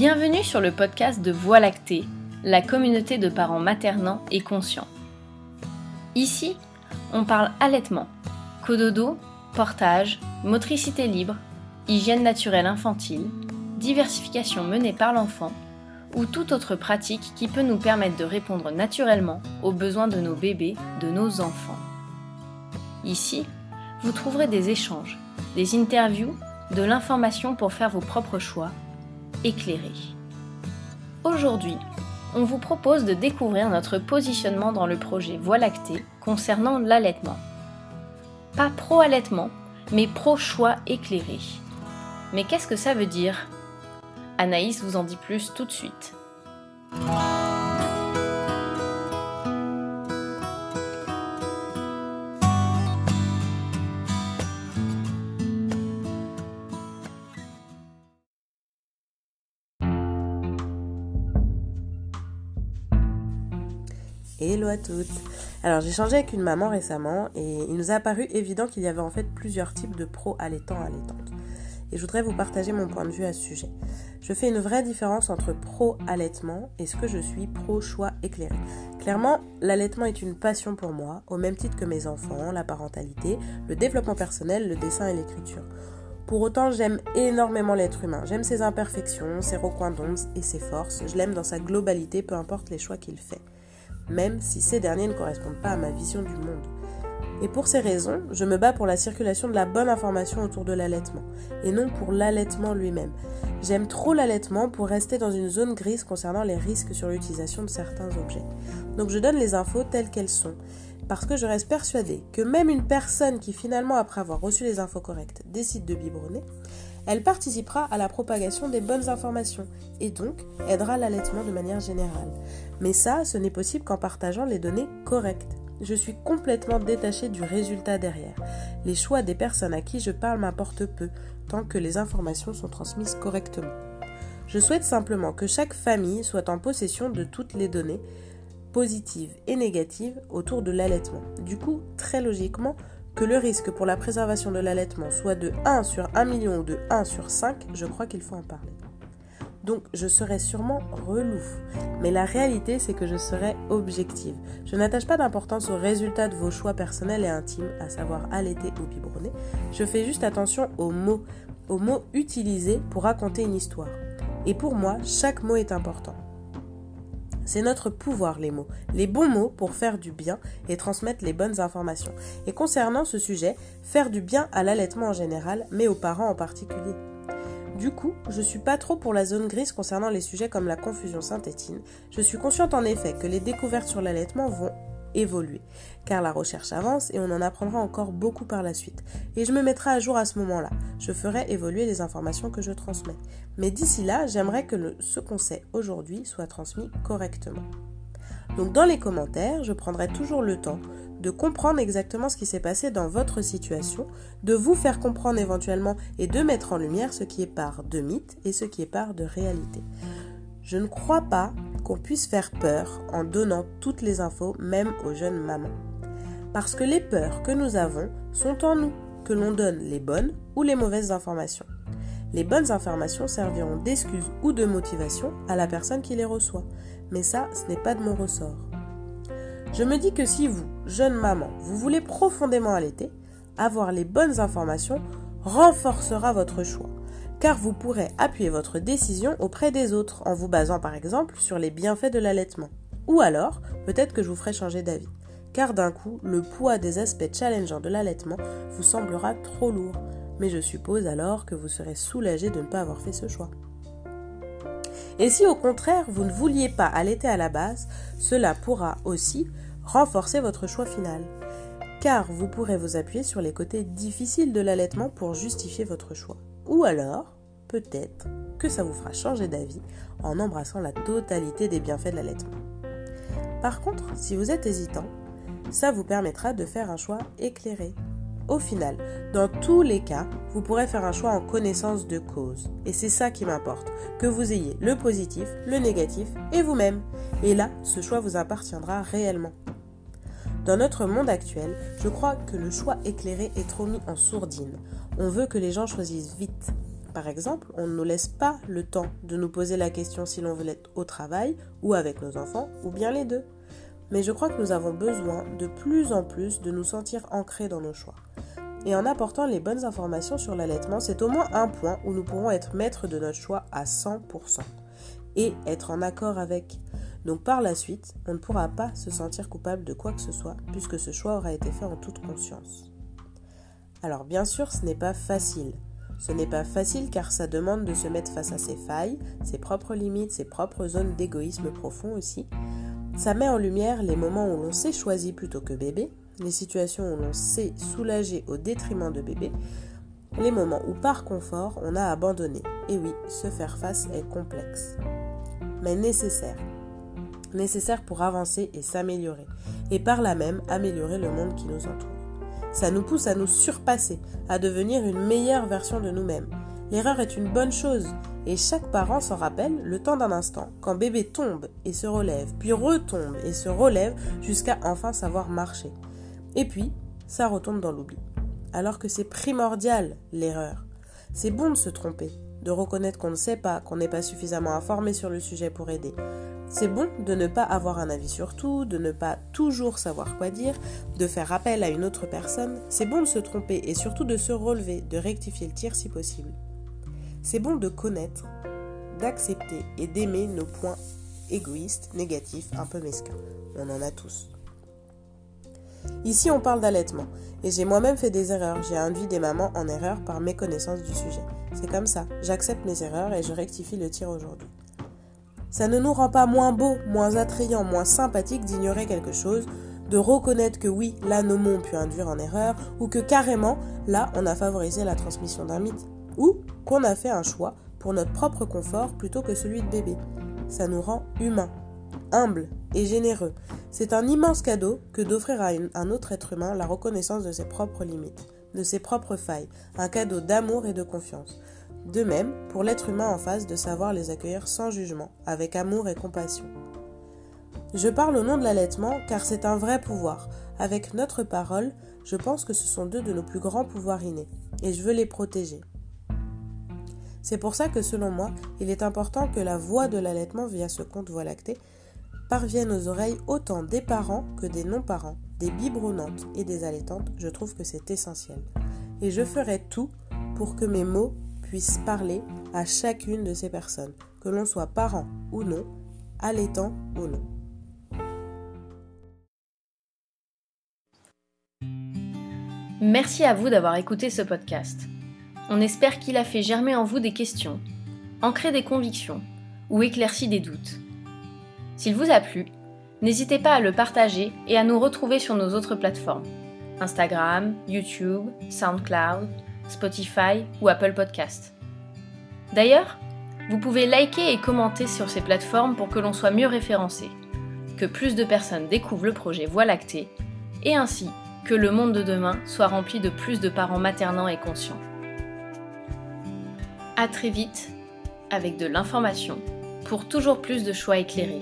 Bienvenue sur le podcast de Voie lactée, la communauté de parents maternants et conscients. Ici, on parle allaitement, cododo, portage, motricité libre, hygiène naturelle infantile, diversification menée par l'enfant ou toute autre pratique qui peut nous permettre de répondre naturellement aux besoins de nos bébés, de nos enfants. Ici, vous trouverez des échanges, des interviews, de l'information pour faire vos propres choix, éclairés. Aujourd'hui, on vous propose de découvrir notre positionnement dans le projet Voie lactée concernant l'allaitement. Pas pro-allaitement, mais pro-choix éclairé. Mais qu'est-ce que ça veut dire? Anaïs vous en dit plus tout de suite. Hello à toutes. Alors j'ai changé avec une maman récemment et il nous a apparu évident qu'il y avait en fait plusieurs types de pro allaitants allaitantes. Et je voudrais vous partager mon point de vue à ce sujet. Je fais une vraie différence entre pro allaitement et ce que je suis pro choix éclairé. Clairement, l'allaitement est une passion pour moi, au même titre que mes enfants, la parentalité, le développement personnel, le dessin et l'écriture. Pour autant, j'aime énormément l'être humain. J'aime ses imperfections, ses recoins d'ombre et ses forces. Je l'aime dans sa globalité, peu importe les choix qu'il fait même si ces derniers ne correspondent pas à ma vision du monde. Et pour ces raisons, je me bats pour la circulation de la bonne information autour de l'allaitement, et non pour l'allaitement lui-même. J'aime trop l'allaitement pour rester dans une zone grise concernant les risques sur l'utilisation de certains objets. Donc je donne les infos telles qu'elles sont, parce que je reste persuadée que même une personne qui finalement, après avoir reçu les infos correctes, décide de biberonner, elle participera à la propagation des bonnes informations et donc aidera l'allaitement de manière générale. Mais ça, ce n'est possible qu'en partageant les données correctes. Je suis complètement détachée du résultat derrière. Les choix des personnes à qui je parle m'importent peu, tant que les informations sont transmises correctement. Je souhaite simplement que chaque famille soit en possession de toutes les données, positives et négatives, autour de l'allaitement. Du coup, très logiquement, que le risque pour la préservation de l'allaitement soit de 1 sur 1 million ou de 1 sur 5, je crois qu'il faut en parler. Donc je serai sûrement relou. Mais la réalité, c'est que je serai objective. Je n'attache pas d'importance au résultat de vos choix personnels et intimes, à savoir allaiter ou biberonner. Je fais juste attention aux mots, aux mots utilisés pour raconter une histoire. Et pour moi, chaque mot est important. C'est notre pouvoir, les mots. Les bons mots pour faire du bien et transmettre les bonnes informations. Et concernant ce sujet, faire du bien à l'allaitement en général, mais aux parents en particulier. Du coup, je suis pas trop pour la zone grise concernant les sujets comme la confusion synthétine. Je suis consciente en effet que les découvertes sur l'allaitement vont évoluer, car la recherche avance et on en apprendra encore beaucoup par la suite. Et je me mettrai à jour à ce moment-là. Je ferai évoluer les informations que je transmets. Mais d'ici là, j'aimerais que ce qu'on sait aujourd'hui soit transmis correctement. Donc dans les commentaires, je prendrai toujours le temps de comprendre exactement ce qui s'est passé dans votre situation, de vous faire comprendre éventuellement et de mettre en lumière ce qui est part de mythe et ce qui est part de réalité. Je ne crois pas qu'on puisse faire peur en donnant toutes les infos, même aux jeunes mamans. Parce que les peurs que nous avons sont en nous, que l'on donne les bonnes ou les mauvaises informations. Les bonnes informations serviront d'excuse ou de motivation à la personne qui les reçoit. Mais ça, ce n'est pas de mon ressort. Je me dis que si vous, jeune maman, vous voulez profondément allaiter, avoir les bonnes informations renforcera votre choix car vous pourrez appuyer votre décision auprès des autres en vous basant par exemple sur les bienfaits de l'allaitement. Ou alors, peut-être que je vous ferai changer d'avis, car d'un coup, le poids des aspects challengeants de l'allaitement vous semblera trop lourd, mais je suppose alors que vous serez soulagé de ne pas avoir fait ce choix. Et si au contraire vous ne vouliez pas allaiter à la base, cela pourra aussi renforcer votre choix final. Car vous pourrez vous appuyer sur les côtés difficiles de l'allaitement pour justifier votre choix. Ou alors, peut-être que ça vous fera changer d'avis en embrassant la totalité des bienfaits de l'allaitement. Par contre, si vous êtes hésitant, ça vous permettra de faire un choix éclairé. Au final, dans tous les cas, vous pourrez faire un choix en connaissance de cause. Et c'est ça qui m'importe, que vous ayez le positif, le négatif et vous-même. Et là, ce choix vous appartiendra réellement. Dans notre monde actuel, je crois que le choix éclairé est trop mis en sourdine. On veut que les gens choisissent vite. Par exemple, on ne nous laisse pas le temps de nous poser la question si l'on veut être au travail ou avec nos enfants, ou bien les deux. Mais je crois que nous avons besoin de plus en plus de nous sentir ancrés dans nos choix. Et en apportant les bonnes informations sur l'allaitement, c'est au moins un point où nous pourrons être maîtres de notre choix à 100% et être en accord avec. Donc par la suite, on ne pourra pas se sentir coupable de quoi que ce soit puisque ce choix aura été fait en toute conscience. Alors bien sûr, ce n'est pas facile. Ce n'est pas facile car ça demande de se mettre face à ses failles, ses propres limites, ses propres zones d'égoïsme profond aussi. Ça met en lumière les moments où l'on s'est choisi plutôt que bébé, les situations où l'on s'est soulagé au détriment de bébé, les moments où par confort on a abandonné. Et oui, se faire face est complexe, mais nécessaire. Nécessaire pour avancer et s'améliorer, et par là même améliorer le monde qui nous entoure. Ça nous pousse à nous surpasser, à devenir une meilleure version de nous-mêmes. L'erreur est une bonne chose, et chaque parent s'en rappelle le temps d'un instant, quand bébé tombe et se relève, puis retombe et se relève jusqu'à enfin savoir marcher. Et puis, ça retombe dans l'oubli. Alors que c'est primordial, l'erreur. C'est bon de se tromper, de reconnaître qu'on ne sait pas, qu'on n'est pas suffisamment informé sur le sujet pour aider. C'est bon de ne pas avoir un avis sur tout, de ne pas toujours savoir quoi dire, de faire appel à une autre personne. C'est bon de se tromper et surtout de se relever, de rectifier le tir si possible. C'est bon de connaître, d'accepter et d'aimer nos points égoïstes, négatifs, un peu mesquins. On en a tous. Ici, on parle d'allaitement, et j'ai moi-même fait des erreurs. J'ai induit des mamans en erreur par méconnaissance du sujet. C'est comme ça, j'accepte mes erreurs et je rectifie le tir aujourd'hui. Ça ne nous rend pas moins beaux, moins attrayants, moins sympathiques d'ignorer quelque chose, de reconnaître que oui, là nos mots ont pu induire en erreur, ou que carrément, là on a favorisé la transmission d'un mythe, ou qu'on a fait un choix pour notre propre confort plutôt que celui de bébé. Ça nous rend humains, humbles et généreux. C'est un immense cadeau que d'offrir à un autre être humain la reconnaissance de ses propres limites, de ses propres failles, un cadeau d'amour et de confiance. De même, pour l'être humain en face, de savoir les accueillir sans jugement, avec amour et compassion. Je parle au nom de l'allaitement car c'est un vrai pouvoir. Avec notre parole, je pense que ce sont deux de nos plus grands pouvoirs innés, et je veux les protéger. C'est pour ça que selon moi, il est important que la voix de l'allaitement via ce compte Voix lactée parvienne aux oreilles autant des parents que des non-parents, des biberonnantes et des allaitantes, je trouve que c'est essentiel. Et je ferai tout pour que mes mots puisse parler à chacune de ces personnes, que l'on soit parent ou non, allaitant ou non. Merci à vous d'avoir écouté ce podcast. On espère qu'il a fait germer en vous des questions, ancré des convictions ou éclairci des doutes. S'il vous a plu, n'hésitez pas à le partager et à nous retrouver sur nos autres plateformes Instagram, YouTube, SoundCloud, Spotify ou Apple Podcast. D'ailleurs, vous pouvez liker et commenter sur ces plateformes pour que l'on soit mieux référencé, que plus de personnes découvrent le projet Voie lactée, et ainsi que le monde de demain soit rempli de plus de parents maternants et conscients. A très vite avec de l'information pour toujours plus de choix éclairés.